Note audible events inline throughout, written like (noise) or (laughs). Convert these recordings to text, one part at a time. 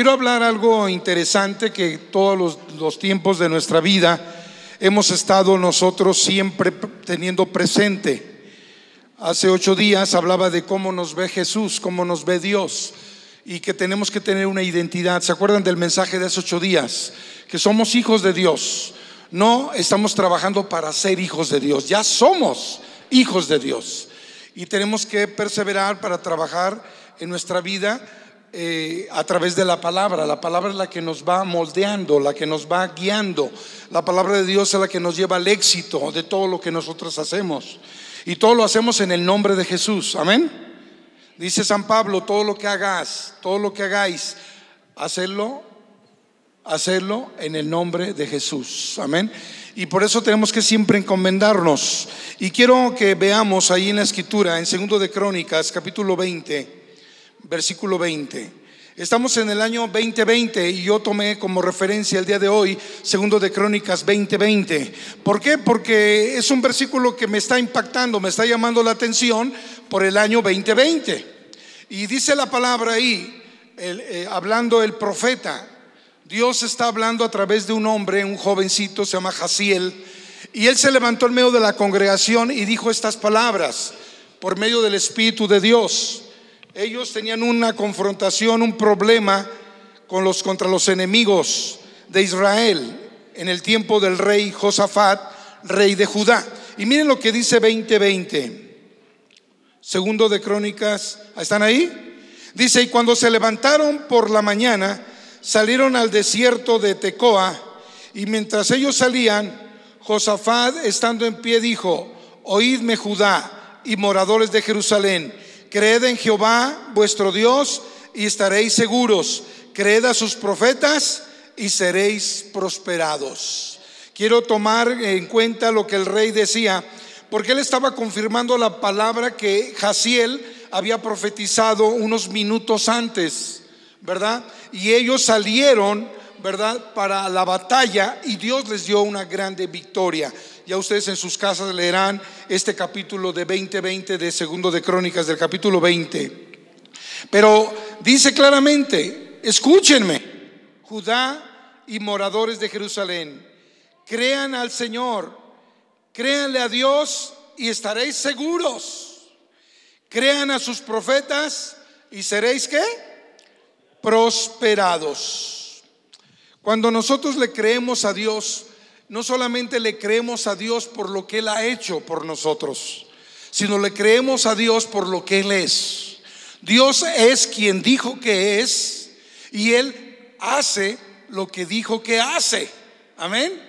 Quiero hablar algo interesante que todos los, tiempos de nuestra vida hemos estado nosotros siempre teniendo presente. Hace ocho días hablaba de cómo nos ve Jesús, cómo nos ve Dios y que tenemos que tener una identidad. ¿Se acuerdan del mensaje de hace ocho días? Que somos hijos de Dios. No estamos trabajando para ser hijos de Dios, ya somos hijos de Dios. Y tenemos que perseverar para trabajar en nuestra vida eh, a través de la palabra. La palabra es la que nos va moldeando, la que nos va guiando. La palabra de Dios es la que nos lleva al éxito de todo lo que nosotros hacemos. Y todo lo hacemos en el nombre de Jesús. Amén. Dice San Pablo, todo lo que hagas, todo lo que hagáis, hacerlo, hacerlo en el nombre de Jesús. Amén. Y por eso tenemos que siempre encomendarnos. Y quiero que veamos ahí en la escritura, en segundo de Crónicas, capítulo 20 versículo 20. Estamos en el año 2020 y yo tomé como referencia el día de hoy, segundo de Crónicas 2020. ¿Por qué? Porque es un versículo que me está impactando, me está llamando la atención por el año 2020. Y dice la palabra ahí, eh, hablando el profeta, Dios está hablando a través de un hombre, un jovencito, se llama Jaciel, y él se levantó en medio de la congregación y dijo estas palabras por medio del Espíritu de Dios. Ellos tenían una confrontación, un problema con los contra los enemigos de Israel en el tiempo del rey Josafat, rey de Judá. Y miren lo que dice 2020. Segundo de Crónicas, ¿están ahí? Dice, y cuando se levantaron por la mañana, salieron al desierto de Tecoa, y mientras ellos salían, Josafat, estando en pie, dijo, oídme Judá y moradores de Jerusalén, Creed en Jehová vuestro Dios y estaréis seguros. Creed a sus profetas y seréis prosperados. Quiero tomar en cuenta lo que el rey decía, porque él estaba confirmando la palabra que Jaciel había profetizado unos minutos antes, ¿verdad? Y ellos salieron, ¿verdad?, para la batalla y Dios les dio una grande victoria. Ya ustedes en sus casas leerán este capítulo de 2020 de Segundo de Crónicas, del capítulo 20. Pero dice claramente, escúchenme, Judá y moradores de Jerusalén, crean al Señor, créanle a Dios y estaréis seguros. Crean a sus profetas y seréis qué? Prosperados. Cuando nosotros le creemos a Dios, no solamente le creemos a Dios por lo que Él ha hecho por nosotros, sino le creemos a Dios por lo que Él es. Dios es quien dijo que es y Él hace lo que dijo que hace. Amén.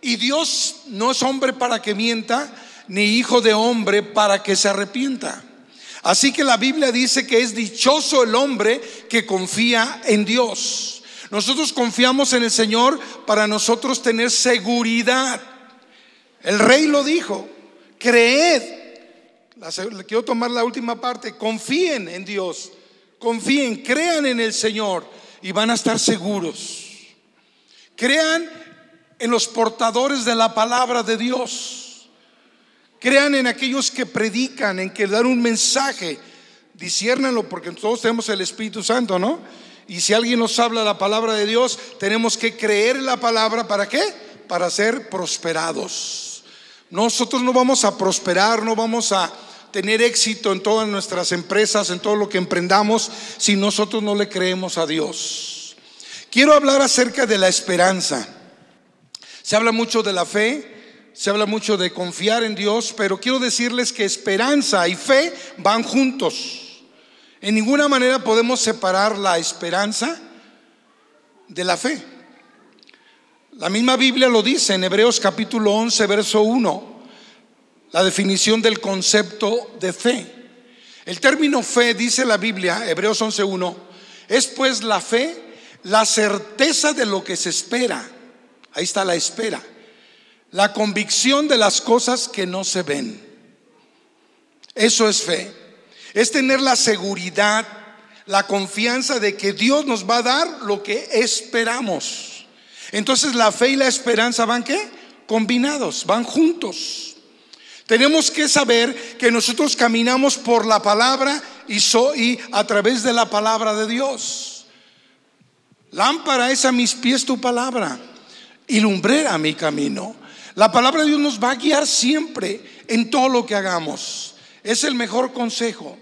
Y Dios no es hombre para que mienta, ni hijo de hombre para que se arrepienta. Así que la Biblia dice que es dichoso el hombre que confía en Dios. Nosotros confiamos en el Señor para nosotros tener seguridad. El rey lo dijo, creed. quiero tomar la última parte, confíen en Dios, confíen, crean en el Señor y van a estar seguros. Crean en los portadores de la palabra de Dios. Crean en aquellos que predican, en que dan un mensaje. Disiérnanlo porque todos tenemos el Espíritu Santo, ¿no? Y si alguien nos habla la palabra de Dios, tenemos que creer la palabra. ¿Para qué? Para ser prosperados. Nosotros no vamos a prosperar, no vamos a tener éxito en todas nuestras empresas, en todo lo que emprendamos, si nosotros no le creemos a Dios. Quiero hablar acerca de la esperanza. Se habla mucho de la fe, se habla mucho de confiar en Dios, pero quiero decirles que esperanza y fe van juntos. En ninguna manera podemos separar la esperanza de la fe. La misma Biblia lo dice en Hebreos capítulo 11, verso 1, la definición del concepto de fe. El término fe, dice la Biblia, Hebreos 11, 1, es pues la fe, la certeza de lo que se espera. Ahí está la espera. La convicción de las cosas que no se ven. Eso es fe es tener la seguridad, la confianza de que Dios nos va a dar lo que esperamos. Entonces la fe y la esperanza van qué? Combinados, van juntos. Tenemos que saber que nosotros caminamos por la palabra y, a través de la palabra de Dios. Lámpara es a mis pies tu palabra y lumbrera mi camino. La palabra de Dios nos va a guiar siempre en todo lo que hagamos. Es el mejor consejo.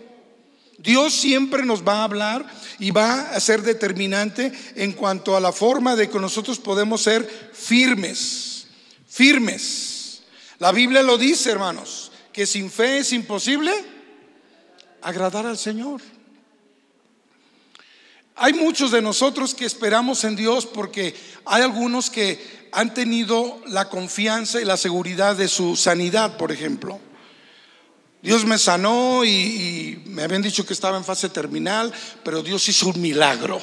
Dios siempre nos va a hablar y va a ser determinante en cuanto a la forma de que nosotros podemos ser firmes, firmes. La Biblia lo dice, hermanos, que sin fe es imposible agradar al Señor. Hay muchos de nosotros que esperamos en Dios porque hay algunos que han tenido la confianza y la seguridad de su sanidad, por ejemplo. Dios me sanó y, me habían dicho que estaba en fase terminal, pero Dios hizo un milagro.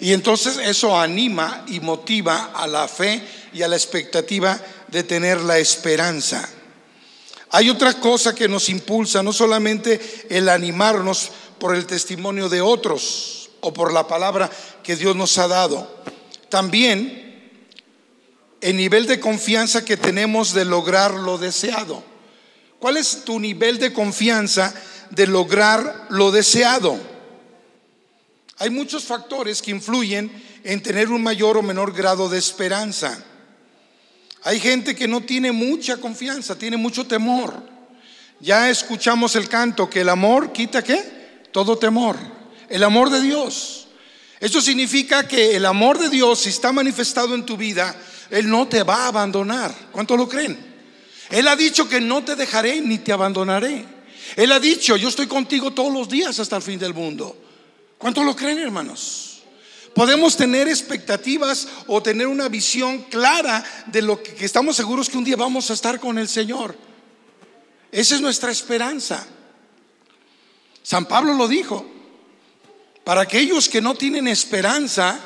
Y entonces eso anima y motiva a la fe y a la expectativa de tener la esperanza. Hay otra cosa que nos impulsa, no solamente el animarnos por el testimonio de otros o por la palabra que Dios nos ha dado, también el nivel de confianza que tenemos de lograr lo deseado. ¿Cuál es tu nivel de confianza de lograr lo deseado? Hay muchos factores que influyen en tener un mayor o menor grado de esperanza. Hay gente que no tiene mucha confianza, tiene mucho temor. Ya escuchamos el canto que el amor quita qué? Todo temor. El amor de Dios. Eso significa que el amor de Dios, si está manifestado en tu vida, Él no te va a abandonar. ¿Cuánto lo creen? Él ha dicho que no te dejaré ni te abandonaré. Él ha dicho, yo estoy contigo todos los días hasta el fin del mundo. ¿Cuánto lo creen, hermanos? Podemos tener expectativas o tener una visión clara de lo que, estamos seguros que un día vamos a estar con el Señor. Esa es nuestra esperanza. San Pablo lo dijo. Para aquellos que no tienen esperanza,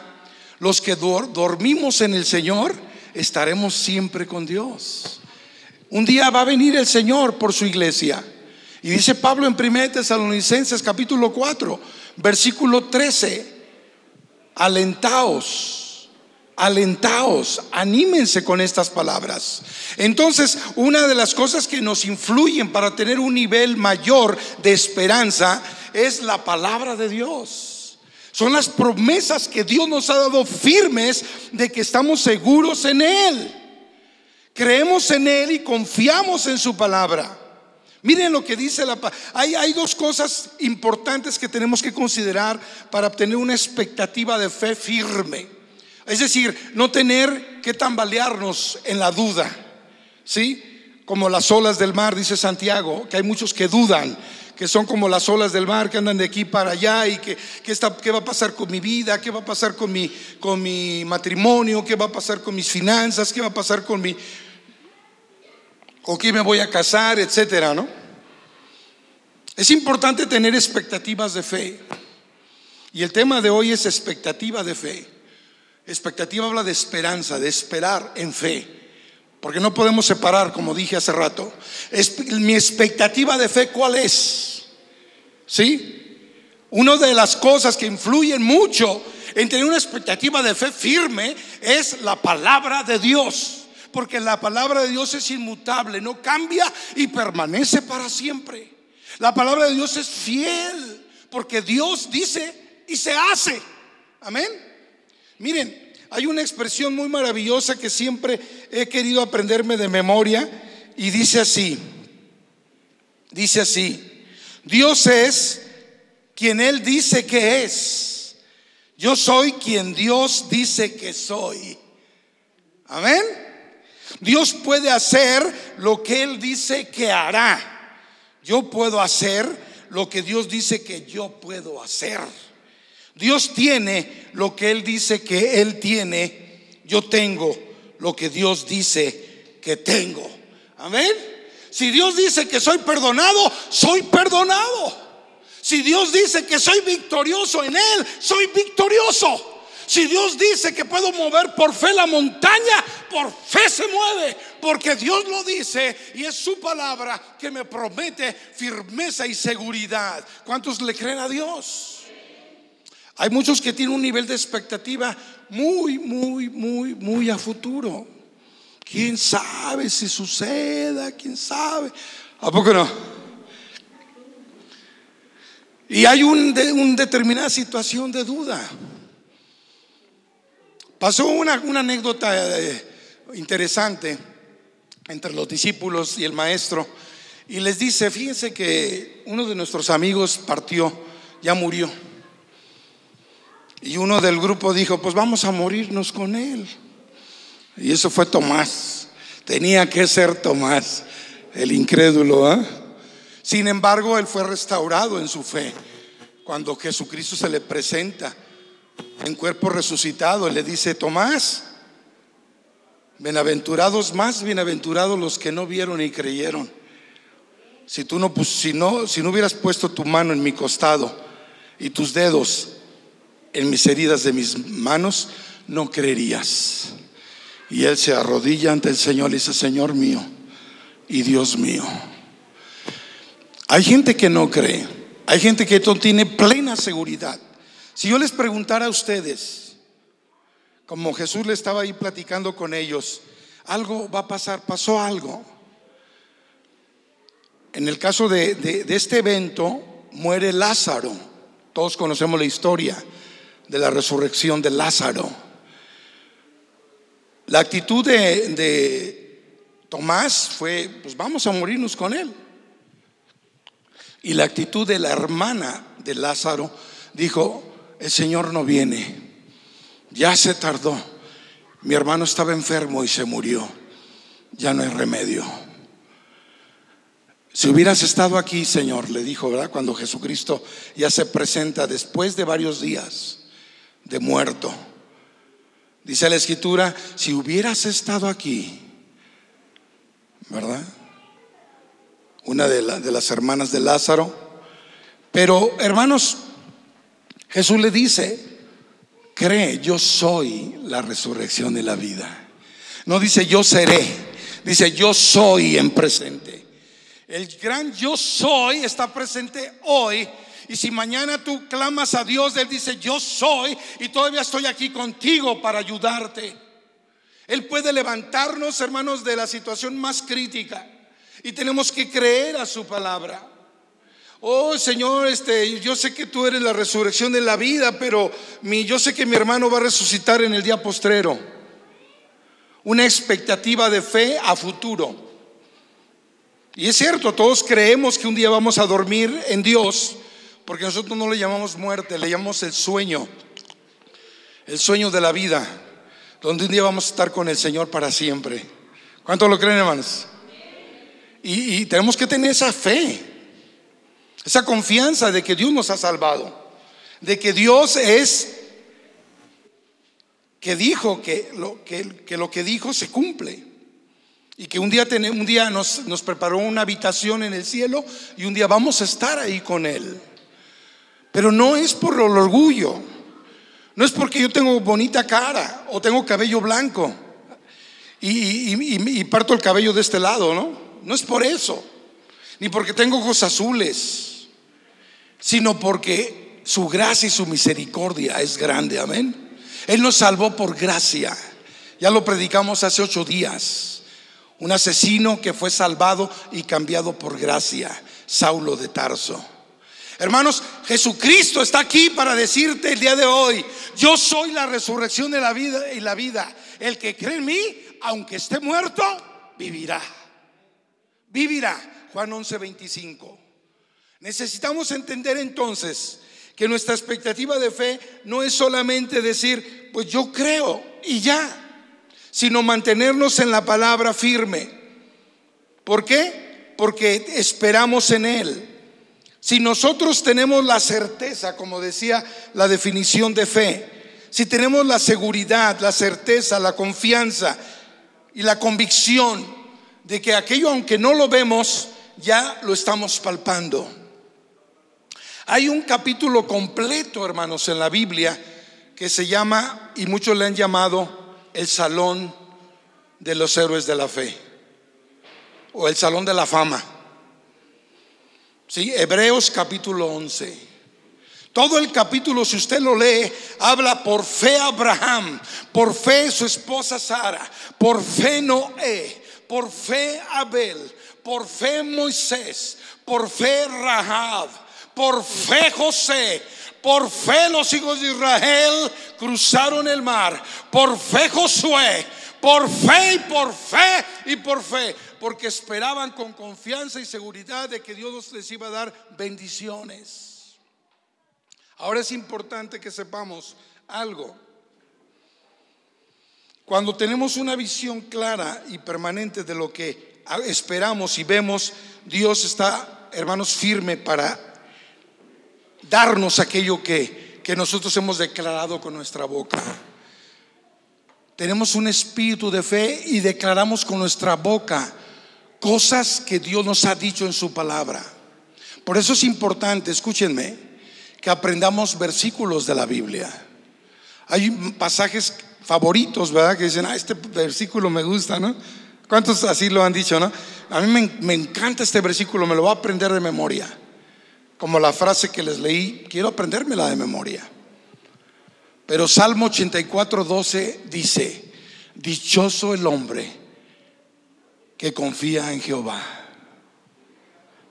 los que dormimos en el Señor, estaremos siempre con Dios. Un día va a venir el Señor por su iglesia. Y dice Pablo en 1 Tesalonicenses capítulo 4, versículo 13, alentaos, alentaos, anímense con estas palabras. Entonces, una de las cosas que nos influyen para tener un nivel mayor de esperanza es la palabra de Dios. Son las promesas que Dios nos ha dado firmes de que estamos seguros en Él. Creemos en Él y confiamos en su palabra. Miren lo que dice la. Hay, hay dos cosas importantes que tenemos que considerar para obtener una expectativa de fe firme. Es decir, no tener que tambalearnos en la duda. ¿Sí? Como las olas del mar, dice Santiago, que hay muchos que dudan, que son como las olas del mar que andan de aquí para allá y que, está, qué va a pasar con mi vida, qué va a pasar con mi, con mi matrimonio, qué va a pasar con mis finanzas, qué va a pasar con mi, con quién me voy a casar, etcétera, ¿no? Es importante tener expectativas de fe. Y el tema de hoy es expectativa de fe. Expectativa habla de esperanza, de esperar en fe. Porque no podemos separar, como dije hace rato. mi expectativa de fe, ¿cuál es? ¿Sí? Una de las cosas que influyen mucho en tener una expectativa de fe firme es la palabra de Dios porque la palabra de Dios es inmutable, no cambia y permanece para siempre. La palabra de Dios es fiel, porque Dios dice y se hace. Amén. Miren, hay una expresión muy maravillosa que siempre he querido aprenderme de memoria y dice así, dice así, Dios es quien Él dice que es. Yo soy quien Dios dice que soy. Amén. Dios puede hacer lo que Él dice que hará. Yo puedo hacer lo que Dios dice que yo puedo hacer. Dios tiene lo que Él dice que Él tiene. Yo tengo lo que Dios dice que tengo. Amén. Si Dios dice que soy perdonado, soy perdonado. Si Dios dice que soy victorioso en Él, soy victorioso. Si Dios dice que puedo mover por fe la montaña, por fe se mueve, porque Dios lo dice y es su palabra que me promete firmeza y seguridad. ¿Cuántos le creen a Dios? Hay muchos que tienen un nivel de expectativa muy, muy, muy, muy a futuro. ¿Quién sabe si suceda? ¿Quién sabe? ¿A poco no? Y hay una determinada situación de duda. Pasó una, anécdota eh, interesante entre los discípulos y el maestro y les dice, fíjense que uno de nuestros amigos partió, ya murió. Y uno del grupo dijo, pues vamos a morirnos con él. Y eso fue Tomás. Tenía que ser Tomás, el incrédulo. ¿ah? Sin embargo, él fue restaurado en su fe. Cuando Jesucristo se le presenta en cuerpo resucitado, le dice, Tomás, bienaventurados más, bienaventurados los que no vieron y creyeron. Si tú no, si no, si no hubieras puesto tu mano en mi costado y tus dedos en mis heridas de mis manos, no creerías. Y él se arrodilla ante el Señor y dice, Señor mío y Dios mío. Hay gente que no cree, hay gente que no tiene plena seguridad. Si yo les preguntara a ustedes, como Jesús le estaba ahí platicando con ellos, algo va a pasar, pasó algo. En el caso de, este evento, muere Lázaro. Todos conocemos la historia de la resurrección de Lázaro. La actitud de, de, Tomás fue, pues vamos a morirnos con él. Y la actitud de la hermana de Lázaro dijo, el Señor no viene, ya se tardó, mi hermano estaba enfermo y se murió, ya no hay remedio. Si hubieras estado aquí, Señor, le dijo, ¿verdad? Cuando Jesucristo ya se presenta después de varios días de muerto. Dice la escritura, si hubieras estado aquí, ¿verdad? Una de, de las hermanas de Lázaro. Pero, hermanos, Jesús le dice, cree, yo soy la resurrección de la vida. No dice yo seré, dice yo soy en presente. El gran yo soy está presente hoy. Y si mañana tú clamas a Dios, Él dice, yo soy y todavía estoy aquí contigo para ayudarte. Él puede levantarnos, hermanos, de la situación más crítica. Y tenemos que creer a su palabra. Oh Señor, este, yo sé que tú eres la resurrección de la vida, pero mi, yo sé que mi hermano va a resucitar en el día postrero. Una expectativa de fe a futuro. Y es cierto, todos creemos que un día vamos a dormir en Dios, porque nosotros no le llamamos muerte, le llamamos el sueño, el sueño de la vida, donde un día vamos a estar con el Señor para siempre. ¿Cuánto lo creen, hermanos? Y, y tenemos que tener esa fe, esa confianza de que Dios nos ha salvado, de que Dios es que dijo que lo que, lo que dijo se cumple. Y que un día, un día nos, preparó una habitación en el cielo y un día vamos a estar ahí con Él. Pero no es por el orgullo, no es porque yo tengo bonita cara o tengo cabello blanco y, parto el cabello de este lado, ¿no? No es por eso, ni porque tengo ojos azules, sino porque su gracia y su misericordia es grande, amén. Él nos salvó por gracia, ya lo predicamos hace ocho días. Un asesino que fue salvado y cambiado por gracia, Saulo de Tarso. Hermanos, Jesucristo está aquí para decirte el día de hoy, yo soy la resurrección de la vida y la vida. El que cree en mí, aunque esté muerto, vivirá. Vivirá. Juan 11, 25. Necesitamos entender entonces que nuestra expectativa de fe no es solamente decir, pues yo creo y ya sino mantenernos en la palabra firme. ¿Por qué? Porque esperamos en Él. Si nosotros tenemos la certeza, como decía la definición de fe, si tenemos la seguridad, la certeza, la confianza y la convicción de que aquello, aunque no lo vemos, ya lo estamos palpando. Hay un capítulo completo, hermanos, en la Biblia que se llama, y muchos le han llamado, el salón de los héroes de la fe o el salón de la fama. ¿Sí? Hebreos capítulo 11. Todo el capítulo, si usted lo lee, habla por fe Abraham, por fe su esposa Sara, por fe Noé, por fe Abel, por fe Moisés, por fe Rahab, por fe José, Por fe los hijos de Israel cruzaron el mar. Por fe Josué. Por fe y por fe y por fe. Porque esperaban con confianza y seguridad de que Dios les iba a dar bendiciones. Ahora es importante que sepamos algo. Cuando tenemos una visión clara y permanente de lo que esperamos y vemos, Dios está, hermanos, firme para darnos aquello que, que nosotros hemos declarado con nuestra boca. Tenemos un espíritu de fe y declaramos con nuestra boca cosas que Dios nos ha dicho en su palabra. Por eso es importante, escúchenme, que aprendamos versículos de la Biblia. Hay pasajes favoritos, ¿verdad? Que dicen, ah, este versículo me gusta, ¿no? ¿Cuántos así lo han dicho, no? A mí me, encanta este versículo, me lo voy a aprender de memoria. Como la frase que les leí, quiero aprendérmela de memoria. Pero Salmo 84, 12 dice, dichoso el hombre que confía en Jehová.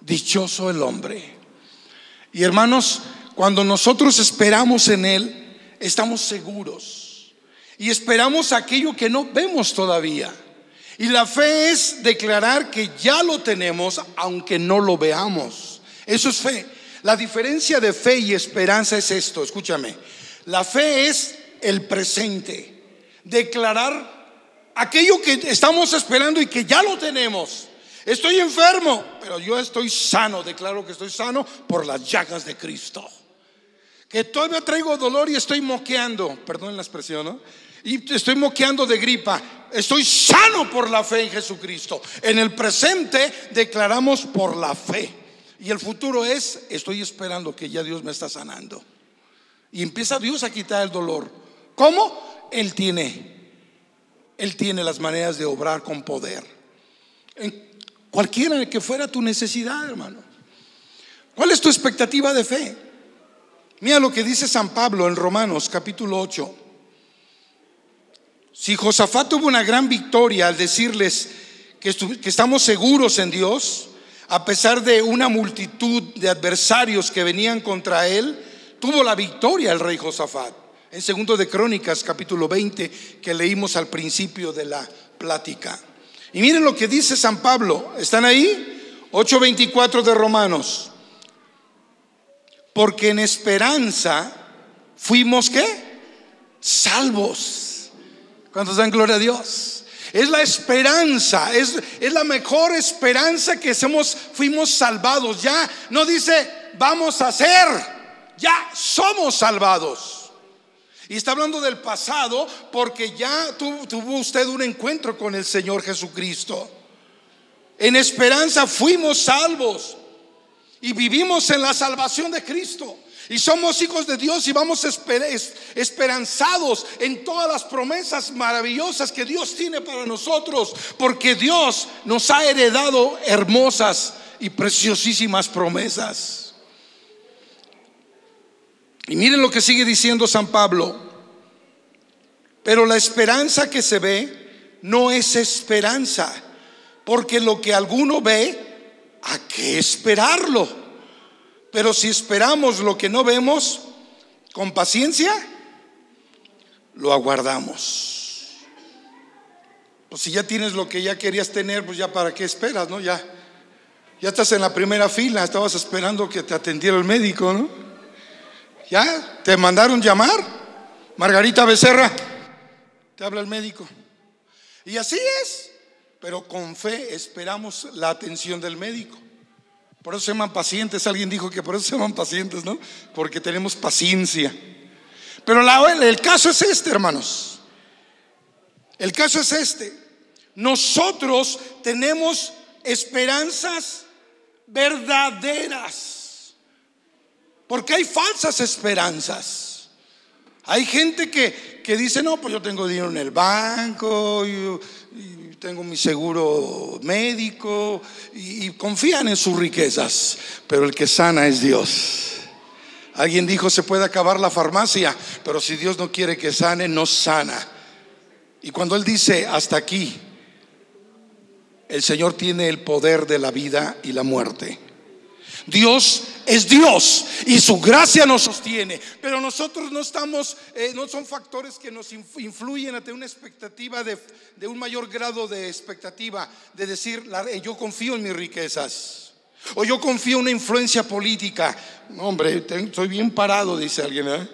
Dichoso el hombre. Y hermanos, cuando nosotros esperamos en Él, estamos seguros. Y esperamos aquello que no vemos todavía. Y la fe es declarar que ya lo tenemos aunque no lo veamos. Eso es fe. La diferencia de fe y esperanza es esto, escúchame. La fe es el presente. Declarar aquello que estamos esperando y que ya lo tenemos. Estoy enfermo, pero yo estoy sano. Declaro que estoy sano por las llagas de Cristo. Que todavía traigo dolor y estoy moqueando. Perdón la expresión, ¿no? Y estoy moqueando de gripa. Estoy sano por la fe en Jesucristo. En el presente declaramos por la fe. Y el futuro es, estoy esperando que ya Dios me está sanando. Y empieza Dios a quitar el dolor. ¿Cómo? Él tiene. Él tiene las maneras de obrar con poder. En cualquiera que fuera tu necesidad, hermano. ¿Cuál es tu expectativa de fe? Mira lo que dice San Pablo en Romanos capítulo 8. Si Josafat tuvo una gran victoria al decirles que, estamos seguros en Dios, a pesar de una multitud de adversarios que venían contra él, tuvo la victoria el rey Josafat. En segundo de Crónicas, capítulo 20, que leímos al principio de la plática. Y miren lo que dice San Pablo. ¿Están ahí? 8:24 de Romanos. Porque en esperanza fuimos qué? Salvos. ¿Cuántos dan gloria a Dios? Es la esperanza, es, es la mejor esperanza que somos, fuimos salvados. Ya no dice vamos a ser, ya somos salvados. Y está hablando del pasado porque ya tuvo usted un encuentro con el Señor Jesucristo. En esperanza fuimos salvos y vivimos en la salvación de Cristo. Y somos hijos de Dios y vamos esperanzados en todas las promesas maravillosas que Dios tiene para nosotros, porque Dios nos ha heredado hermosas y preciosísimas promesas. Y miren lo que sigue diciendo San Pablo. Pero la esperanza que se ve no es esperanza, porque lo que alguno ve, ¿a qué esperarlo? Pero si esperamos lo que no vemos con paciencia, lo aguardamos. Pues si ya tienes lo que ya querías tener, pues ya para qué esperas, ¿no? Ya, ya estás en la primera fila, estabas esperando que te atendiera el médico, ¿no? Ya, te mandaron llamar. Margarita Becerra, te habla el médico. Y así es, pero con fe esperamos la atención del médico. Por eso se llaman pacientes. Alguien dijo que por eso se llaman pacientes, ¿no? Porque tenemos paciencia. Pero el caso es este, hermanos. El caso es este. Nosotros tenemos esperanzas verdaderas. Porque hay falsas esperanzas. Hay gente que, que dice, no, pues yo tengo dinero en el banco, tengo mi seguro médico y, confían en sus riquezas, pero el que sana es Dios. Alguien dijo, se puede acabar la farmacia, pero si Dios no quiere que sane, no sana. Y cuando Él dice, hasta aquí, el Señor tiene el poder de la vida y la muerte. Dios es Dios y su gracia nos sostiene, pero nosotros no estamos, eh, no son factores que nos influyen a tener una expectativa de, un mayor grado de expectativa, de decir, eh, yo confío en mis riquezas. O yo confío en una influencia política. hombre, estoy bien parado, dice alguien. ¿eh?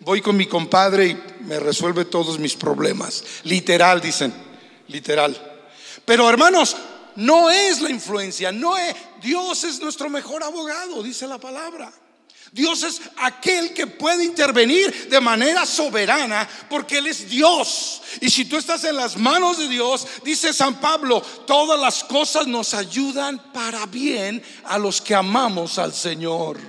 voy con mi compadre y me resuelve todos mis problemas. Literal, dicen. Literal. Pero hermanos, no es la influencia, no es, Dios es nuestro mejor abogado, dice la palabra. Dios es aquel que puede intervenir de manera soberana porque Él es Dios. Y si tú estás en las manos de Dios, dice San Pablo, todas las cosas nos ayudan para bien a los que amamos al Señor.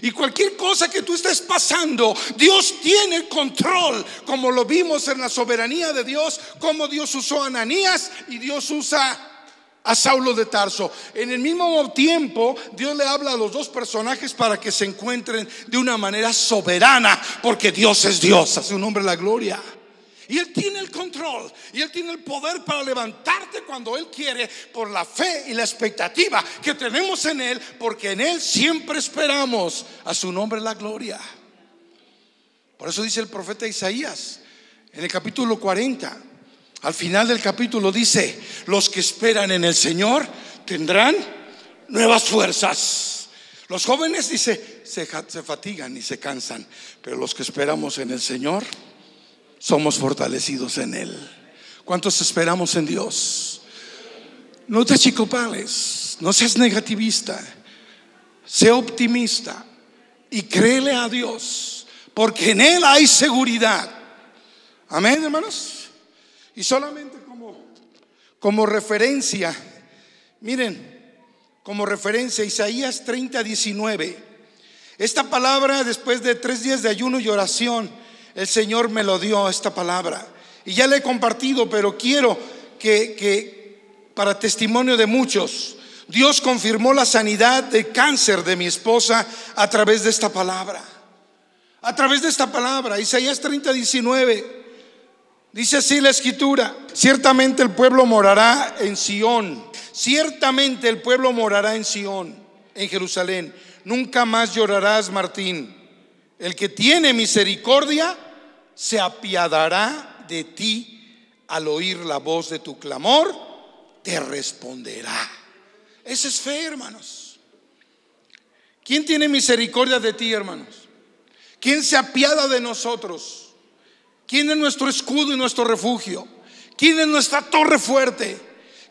Y cualquier cosa que tú estés pasando, Dios tiene control, como lo vimos en la soberanía de Dios, como Dios usó a Ananías y Dios usa a Saulo de Tarso. En el mismo tiempo, Dios le habla a los dos personajes para que se encuentren de una manera soberana, porque Dios es Dios, a su nombre la gloria. Y Él tiene el control y Él tiene el poder para levantarte cuando Él quiere por la fe y la expectativa que tenemos en Él, porque en Él siempre esperamos a su nombre la gloria. Por eso dice el profeta Isaías en el capítulo 40. Al final del capítulo dice, los que esperan en el Señor tendrán nuevas fuerzas. Los jóvenes, dice, se, fatigan y se cansan, pero los que esperamos en el Señor somos fortalecidos en Él. ¿Cuántos esperamos en Dios? No te achicopales, no seas negativista, sé optimista y créele a Dios, porque en Él hay seguridad. Amén, hermanos. Y solamente como, como referencia, miren, como referencia, Isaías 30, 19. Esta palabra, después de tres días de ayuno y oración, el Señor me lo dio, esta palabra. Y ya le he compartido, pero quiero que, que para testimonio de muchos, Dios confirmó la sanidad de cáncer de mi esposa a través de esta palabra. A través de esta palabra, Isaías 30, 19. Dice así la escritura, ciertamente el pueblo morará en Sión, ciertamente el pueblo morará en Sión, en Jerusalén. Nunca más llorarás, Martín. El que tiene misericordia se apiadará de ti al oír la voz de tu clamor, te responderá. Esa es fe, hermanos. ¿Quién tiene misericordia de ti, hermanos? ¿Quién se apiada de nosotros? ¿Quién es nuestro escudo y nuestro refugio? ¿Quién es nuestra torre fuerte?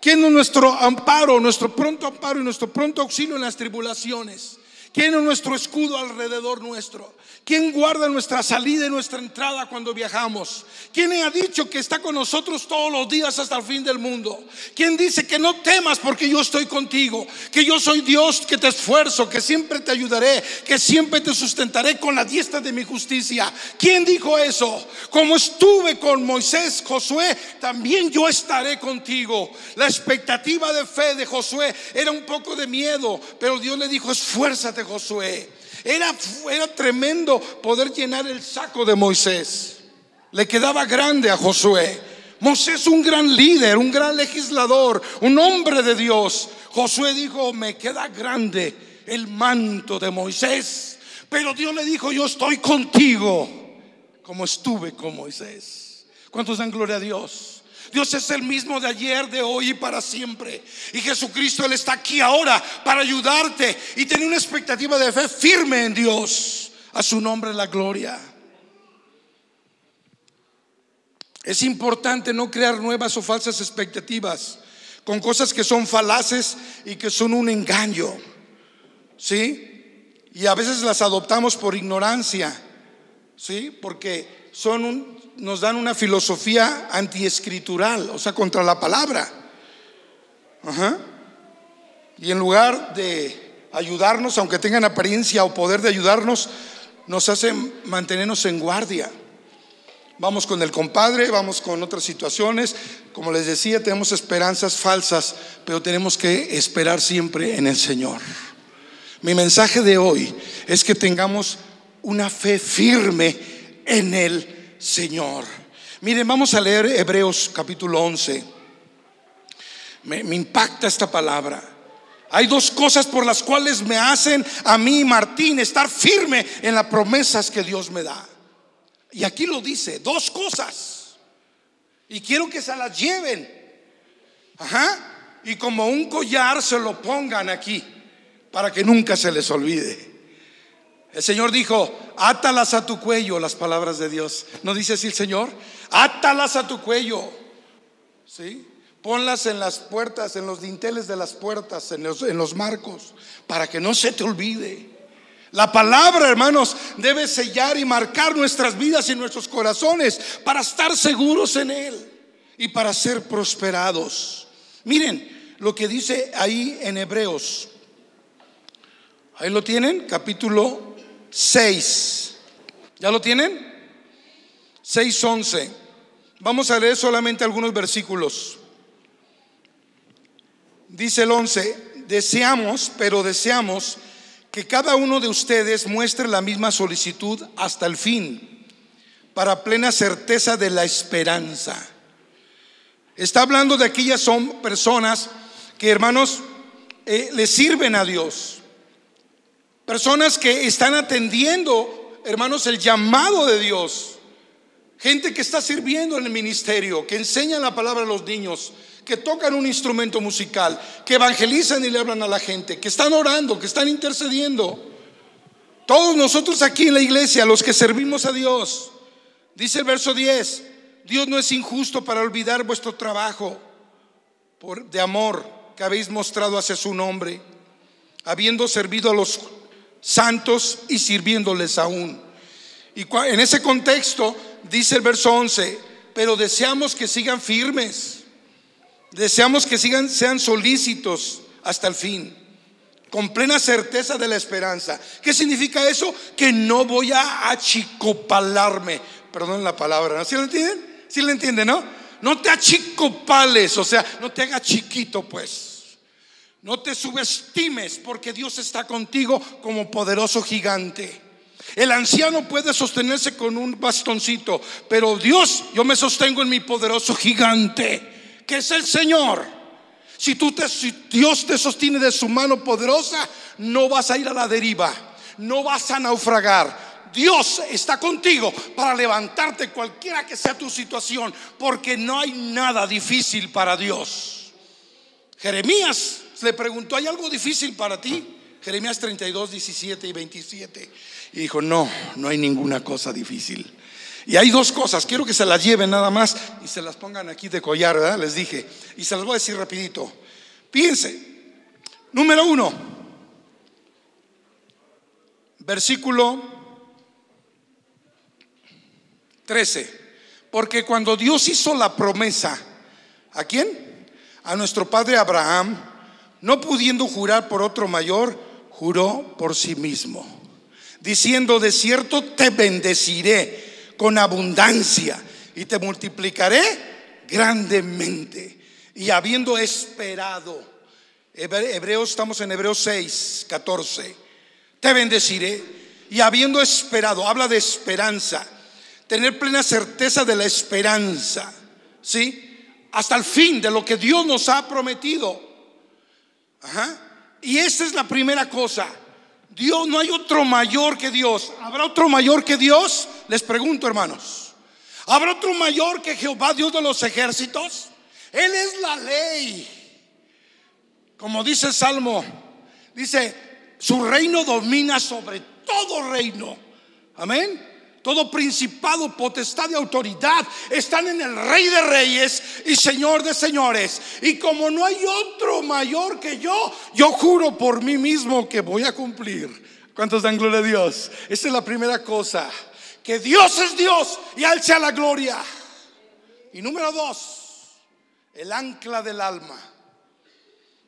¿Quién es nuestro amparo, nuestro pronto amparo y nuestro pronto auxilio en las tribulaciones? ¿Quién es nuestro escudo alrededor nuestro? ¿Quién guarda nuestra salida y nuestra entrada cuando viajamos? ¿Quién ha dicho que está con nosotros todos los días hasta el fin del mundo? ¿Quién dice que no temas porque yo estoy contigo? Que yo soy Dios que te esfuerzo, que siempre te ayudaré, que siempre te sustentaré con la diestra de mi justicia. ¿Quién dijo eso? Como estuve con Moisés, Josué, también yo estaré contigo. La expectativa de fe de Josué era un poco de miedo, pero Dios le dijo, esfuérzate Josué. Era, era tremendo poder llenar el saco de Moisés. Le quedaba grande a Josué. Moisés un gran líder, un gran legislador, un hombre de Dios. Josué dijo, me queda grande el manto de Moisés. Pero Dios le dijo, yo estoy contigo como estuve con Moisés. ¿Cuántos dan gloria a Dios? Dios es el mismo de ayer, de hoy y para siempre. Y Jesucristo, Él está aquí ahora para ayudarte y tener una expectativa de fe firme en Dios. A su nombre la gloria. Es importante no crear nuevas o falsas expectativas con cosas que son falaces y que son un engaño. ¿Sí? Y a veces las adoptamos por ignorancia. ¿Sí? Porque son un, nos dan una filosofía antiescritural, o sea, contra la palabra. Y en lugar de ayudarnos, aunque tengan apariencia o poder de ayudarnos, nos hacen mantenernos en guardia. Vamos con el compadre, vamos con otras situaciones. Como les decía, tenemos esperanzas falsas, pero tenemos que esperar siempre en el Señor. Mi mensaje de hoy es que tengamos una fe firme en el Señor. Miren, vamos a leer Hebreos capítulo 11. Me, impacta esta palabra. Hay dos cosas por las cuales me hacen a mí, Martín, estar firme en las promesas que Dios me da. Y aquí lo dice, dos cosas. Y quiero que se las lleven. Ajá. Y como un collar se lo pongan aquí para que nunca se les olvide. El Señor dijo, átalas a tu cuello, las palabras de Dios. ¿No dice así el Señor? Átalas a tu cuello. ¿Sí? Ponlas en las puertas, en los dinteles de las puertas, en los, en los marcos, para que no se te olvide. La palabra, hermanos, debe sellar y marcar nuestras vidas y nuestros corazones para estar seguros en Él y para ser prosperados. Miren lo que dice ahí en Hebreos. Ahí lo tienen, capítulo 6. ¿Ya lo tienen? 6.11. Vamos a leer solamente algunos versículos. Dice el 11, deseamos, pero deseamos que cada uno de ustedes muestre la misma solicitud hasta el fin, para plena certeza de la esperanza. Está hablando de aquellas son personas que, hermanos, eh, le sirven a Dios. Personas que están atendiendo, hermanos, el llamado de Dios. Gente que está sirviendo en el ministerio, que enseña la palabra a los niños, que tocan un instrumento musical, que evangelizan y le hablan a la gente, que están orando, que están intercediendo. Todos nosotros aquí en la iglesia, los que servimos a Dios, dice el verso 10, Dios no es injusto para olvidar vuestro trabajo por, de amor que habéis mostrado hacia su nombre, habiendo servido a los santos y sirviéndoles aún. Y en ese contexto dice el verso 11, pero deseamos que sigan firmes, deseamos que sigan, sean solícitos hasta el fin, con plena certeza de la esperanza. ¿Qué significa eso? Que no voy a achicopalarme, perdón la palabra, ¿no? ¿Sí lo entienden? ¿Sí lo entienden, no? No te achicopales, o sea, no te hagas chiquito, pues. No te subestimes porque Dios está contigo como poderoso gigante. El anciano puede sostenerse con un bastoncito, pero Dios, yo me sostengo en mi poderoso gigante, que es el Señor. Si, tú te, si Dios te sostiene de su mano poderosa, no vas a ir a la deriva, no vas a naufragar. Dios está contigo para levantarte cualquiera que sea tu situación, porque no hay nada difícil para Dios. Jeremías le preguntó, ¿hay algo difícil para ti? Jeremías 32, 17 y 27. Y dijo, no, no hay ninguna cosa difícil. Y hay dos cosas, quiero que se las lleven nada más y se las pongan aquí de collar, ¿verdad? Les dije. Y se las voy a decir rapidito. Piense, número uno, versículo 13. Porque cuando Dios hizo la promesa, ¿a quién? A nuestro padre Abraham no pudiendo jurar por otro mayor, juró por sí mismo, diciendo, de cierto te bendeciré con abundancia y te multiplicaré grandemente. Y habiendo esperado, Hebreos, estamos en Hebreos 6, 14, te bendeciré. Y habiendo esperado, habla de esperanza, tener plena certeza de la esperanza, ¿sí? Hasta el fin de lo que Dios nos ha prometido. Ajá. Y esa es la primera cosa. Dios, no hay otro mayor que Dios. ¿Habrá otro mayor que Dios? Les pregunto, hermanos. ¿Habrá otro mayor que Jehová, Dios de los ejércitos? Él es la ley. Como dice el Salmo, dice, su reino domina sobre todo reino. Amén. Todo principado, potestad y autoridad están en el Rey de Reyes y Señor de Señores. Y como no hay otro mayor que yo, yo juro por mí mismo que voy a cumplir. ¿Cuántos dan gloria a Dios? Esa es la primera cosa. Que Dios es Dios y sea la gloria. Y número dos, el ancla del alma.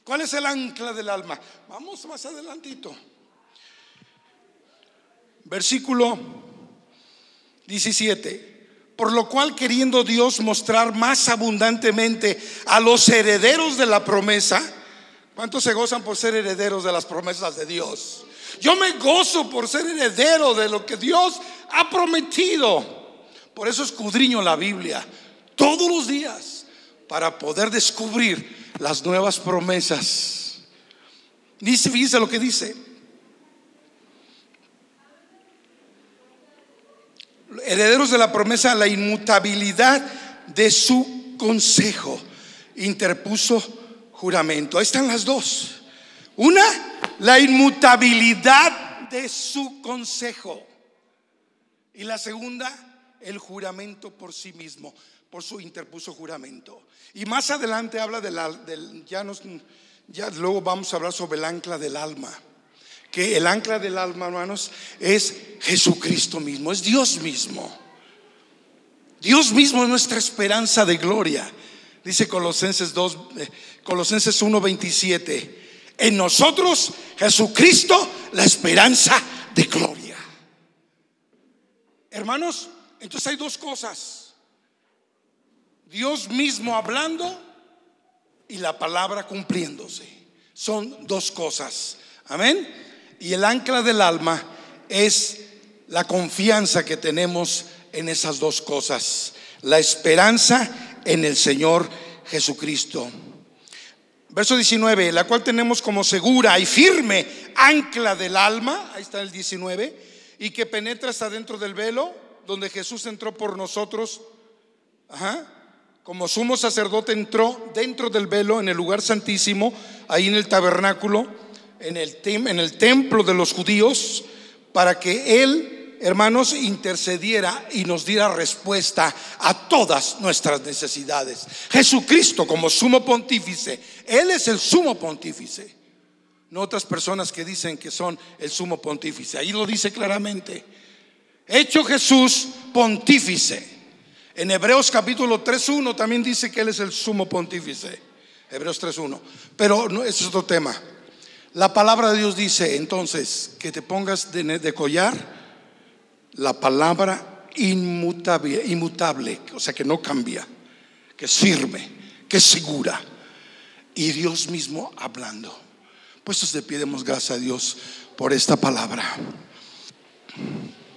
¿Cuál es el ancla del alma? Vamos más adelantito. Versículo 17. Por lo cual queriendo Dios mostrar más abundantemente a los herederos de la promesa, ¿cuántos se gozan por ser herederos de las promesas de Dios? Yo me gozo por ser heredero de lo que Dios ha prometido. Por eso escudriño la Biblia todos los días para poder descubrir las nuevas promesas Dice, lo que dice. Herederos de la promesa, la inmutabilidad de su consejo. Interpuso juramento. Ahí están las dos. Una, la inmutabilidad de su consejo. Y la segunda, el juramento por sí mismo. Por su interpuso juramento. Y más adelante habla del, ya, nos, ya luego vamos a hablar sobre el ancla del alma. Que el ancla del alma, hermanos, es Jesucristo mismo, es Dios mismo. Dios mismo es nuestra esperanza de gloria. Dice Colosenses 2, eh, Colosenses 1:27. En nosotros Jesucristo la esperanza de gloria. Hermanos, entonces hay dos cosas. Dios mismo hablando y la palabra cumpliéndose. Son dos cosas. Amén. Y el ancla del alma es la confianza que tenemos en esas dos cosas. La esperanza en el Señor Jesucristo. Verso 19, la cual tenemos como segura y firme ancla del alma, ahí está el 19, y que penetra hasta dentro del velo, donde Jesús entró por nosotros, ajá, como sumo sacerdote entró dentro del velo en el lugar santísimo, ahí en el tabernáculo, en el, en el templo de los judíos, para que Él hermanos, intercediera y nos diera respuesta a todas nuestras necesidades. Jesucristo como sumo pontífice, Él es el sumo pontífice. No otras personas que dicen que son el sumo pontífice. Ahí lo dice claramente. Hecho Jesús pontífice. En Hebreos capítulo 3.1 también dice que Él es el sumo pontífice. Hebreos 3.1. Pero no, ese es otro tema. La palabra de Dios dice entonces que te pongas de, de collar la palabra inmutable, inmutable, o sea que no cambia, que es firme, que es segura. Y Dios mismo hablando. Pues te pidemos gracias a Dios por esta palabra.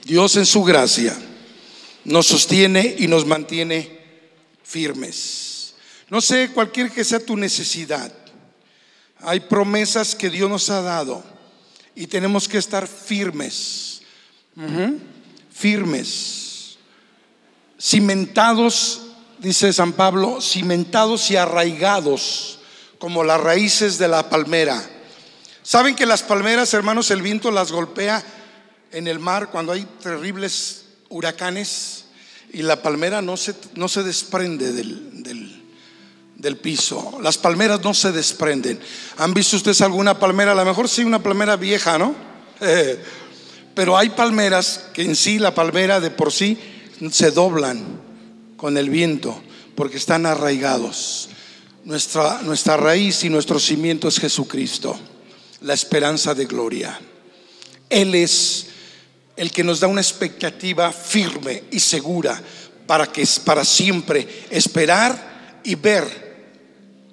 Dios en su gracia nos sostiene y nos mantiene firmes. No sé, cualquier que sea tu necesidad, hay promesas que Dios nos ha dado y tenemos que estar firmes. Firmes, cimentados, dice San Pablo, cimentados y arraigados como las raíces de la palmera. ¿Saben que las palmeras, hermanos, el viento las golpea en el mar cuando hay terribles huracanes y la palmera no se, no se desprende del, del, piso? Las palmeras no se desprenden. ¿Han visto ustedes alguna palmera? A lo mejor sí, una palmera vieja, ¿no? (laughs) Pero hay palmeras que en sí, la palmera de por sí, se doblan con el viento porque están arraigados. Nuestra, nuestra raíz y nuestro cimiento es Jesucristo, la esperanza de gloria. Él es el que nos da una expectativa firme y segura para que para siempre esperar y ver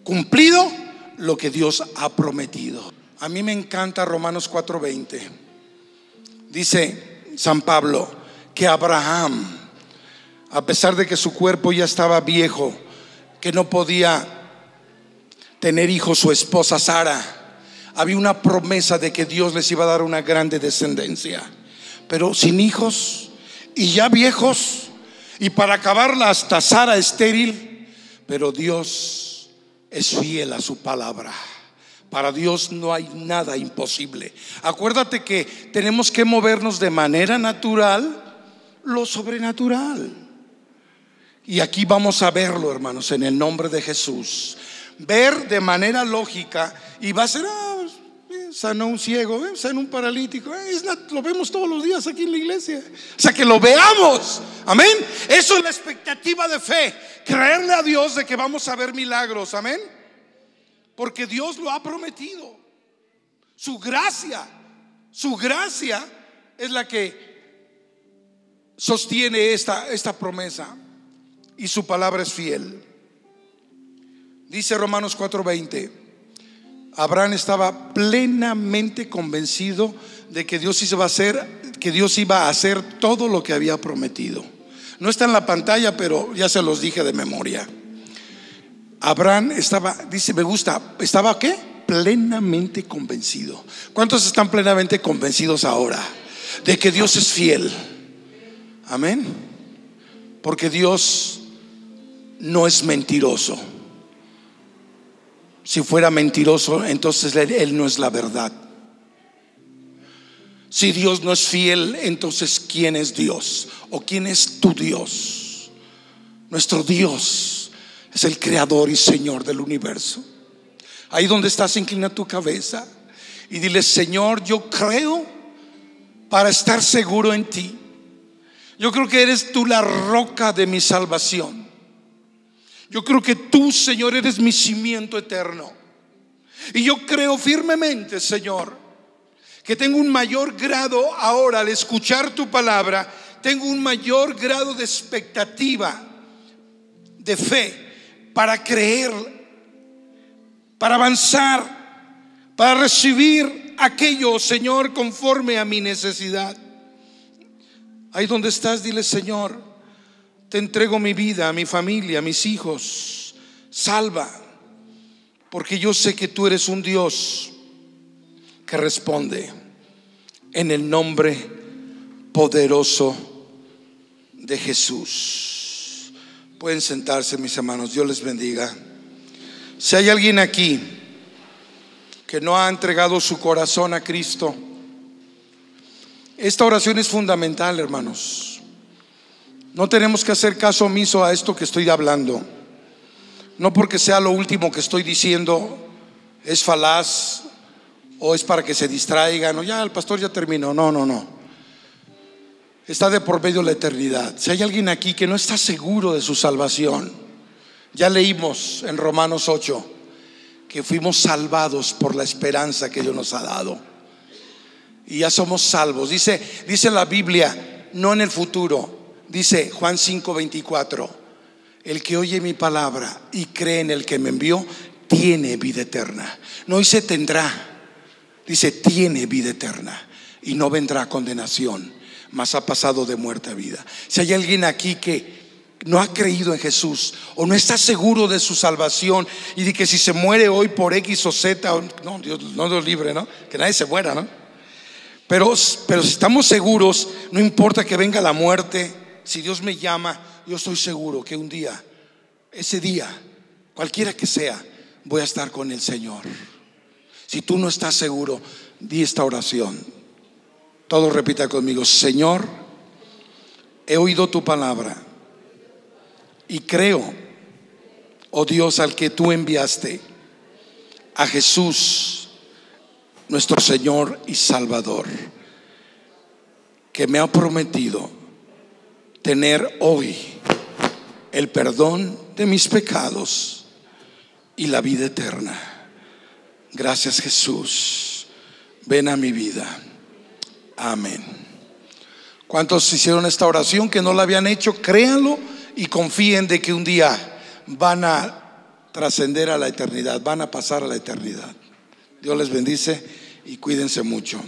cumplido lo que Dios ha prometido. A mí me encanta Romanos 4:20 Dice San Pablo que Abraham, a pesar de que su cuerpo ya estaba viejo, que no podía tener hijos, su esposa Sara, había una promesa de que Dios les iba a dar una grande descendencia. Pero sin hijos y ya viejos, y para acabarla hasta Sara estéril, pero Dios es fiel a su palabra. Para Dios no hay nada imposible. Acuérdate que tenemos que movernos de manera natural lo sobrenatural. Y aquí vamos a verlo, hermanos, en el nombre de Jesús. Ver de manera lógica y va a ser, ah, sanó un ciego, eh, sanó un paralítico. Eh, lo vemos todos los días aquí en la iglesia. O sea, que lo veamos. Amén. Eso es la expectativa de fe. Creerle a Dios de que vamos a ver milagros. Amén. Porque Dios lo ha prometido. Su gracia, su gracia es la que sostiene esta, esta promesa. Y su palabra es fiel. Dice Romanos 4:20. Abraham estaba plenamente convencido de que Dios iba a hacer, que Dios iba a hacer todo lo que había prometido. No está en la pantalla, pero ya se los dije de memoria. Abraham estaba, dice, me gusta, estaba qué? plenamente convencido. ¿Cuántos están plenamente convencidos ahora de que Dios es fiel? Amén. Porque Dios no es mentiroso. Si fuera mentiroso, entonces él, no es la verdad. Si Dios no es fiel, entonces ¿quién es Dios? ¿O quién es tu Dios? Nuestro Dios es el creador y Señor del universo. Ahí donde estás, inclina tu cabeza y dile, Señor, yo creo para estar seguro en ti. Yo creo que eres tú la roca de mi salvación. Yo creo que tú, Señor, eres mi cimiento eterno. Y yo creo firmemente, Señor, que tengo un mayor grado ahora al escuchar tu palabra, tengo un mayor grado de expectativa, de fe, para creer, para avanzar, para recibir aquello, Señor, conforme a mi necesidad. Ahí donde estás, dile, Señor, te entrego mi vida, a mi familia, a mis hijos. Salva, porque yo sé que tú eres un Dios que responde en el nombre poderoso de Jesús. Pueden sentarse, mis hermanos. Dios les bendiga. Si hay alguien aquí que no ha entregado su corazón a Cristo, esta oración es fundamental, hermanos. No tenemos que hacer caso omiso a esto que estoy hablando. No porque sea lo último que estoy diciendo es falaz o es para que se distraigan o ya el pastor ya terminó. No, no, no. Está de por medio la eternidad. Si hay alguien aquí que no está seguro de su salvación, ya leímos en Romanos 8 que fuimos salvados por la esperanza que Dios nos ha dado y ya somos salvos. Dice, dice la Biblia, no en el futuro, dice Juan 5:24, el que oye mi palabra y cree en el que me envió, tiene vida eterna. No dice tendrá, dice tiene vida eterna y no vendrá condenación, mas ha pasado de muerte a vida. Si hay alguien aquí que no ha creído en Jesús o no está seguro de su salvación y de que si se muere hoy por X o Z, no, Dios no lo libre, ¿no? Que nadie se muera, ¿no? Pero, pero si estamos seguros, no importa que venga la muerte, si Dios me llama, yo estoy seguro que un día, ese día, cualquiera que sea, voy a estar con el Señor. Si tú no estás seguro, di esta oración. Todo repita conmigo, Señor, he oído tu palabra y creo, oh Dios, al que tú enviaste, a Jesús nuestro Señor y Salvador, que me ha prometido tener hoy el perdón de mis pecados y la vida eterna. Gracias Jesús. Ven a mi vida. Amén. ¿Cuántos hicieron esta oración que no la habían hecho? Créanlo y confíen de que un día van a trascender a la eternidad, van a pasar a la eternidad. Dios les bendice y cuídense mucho.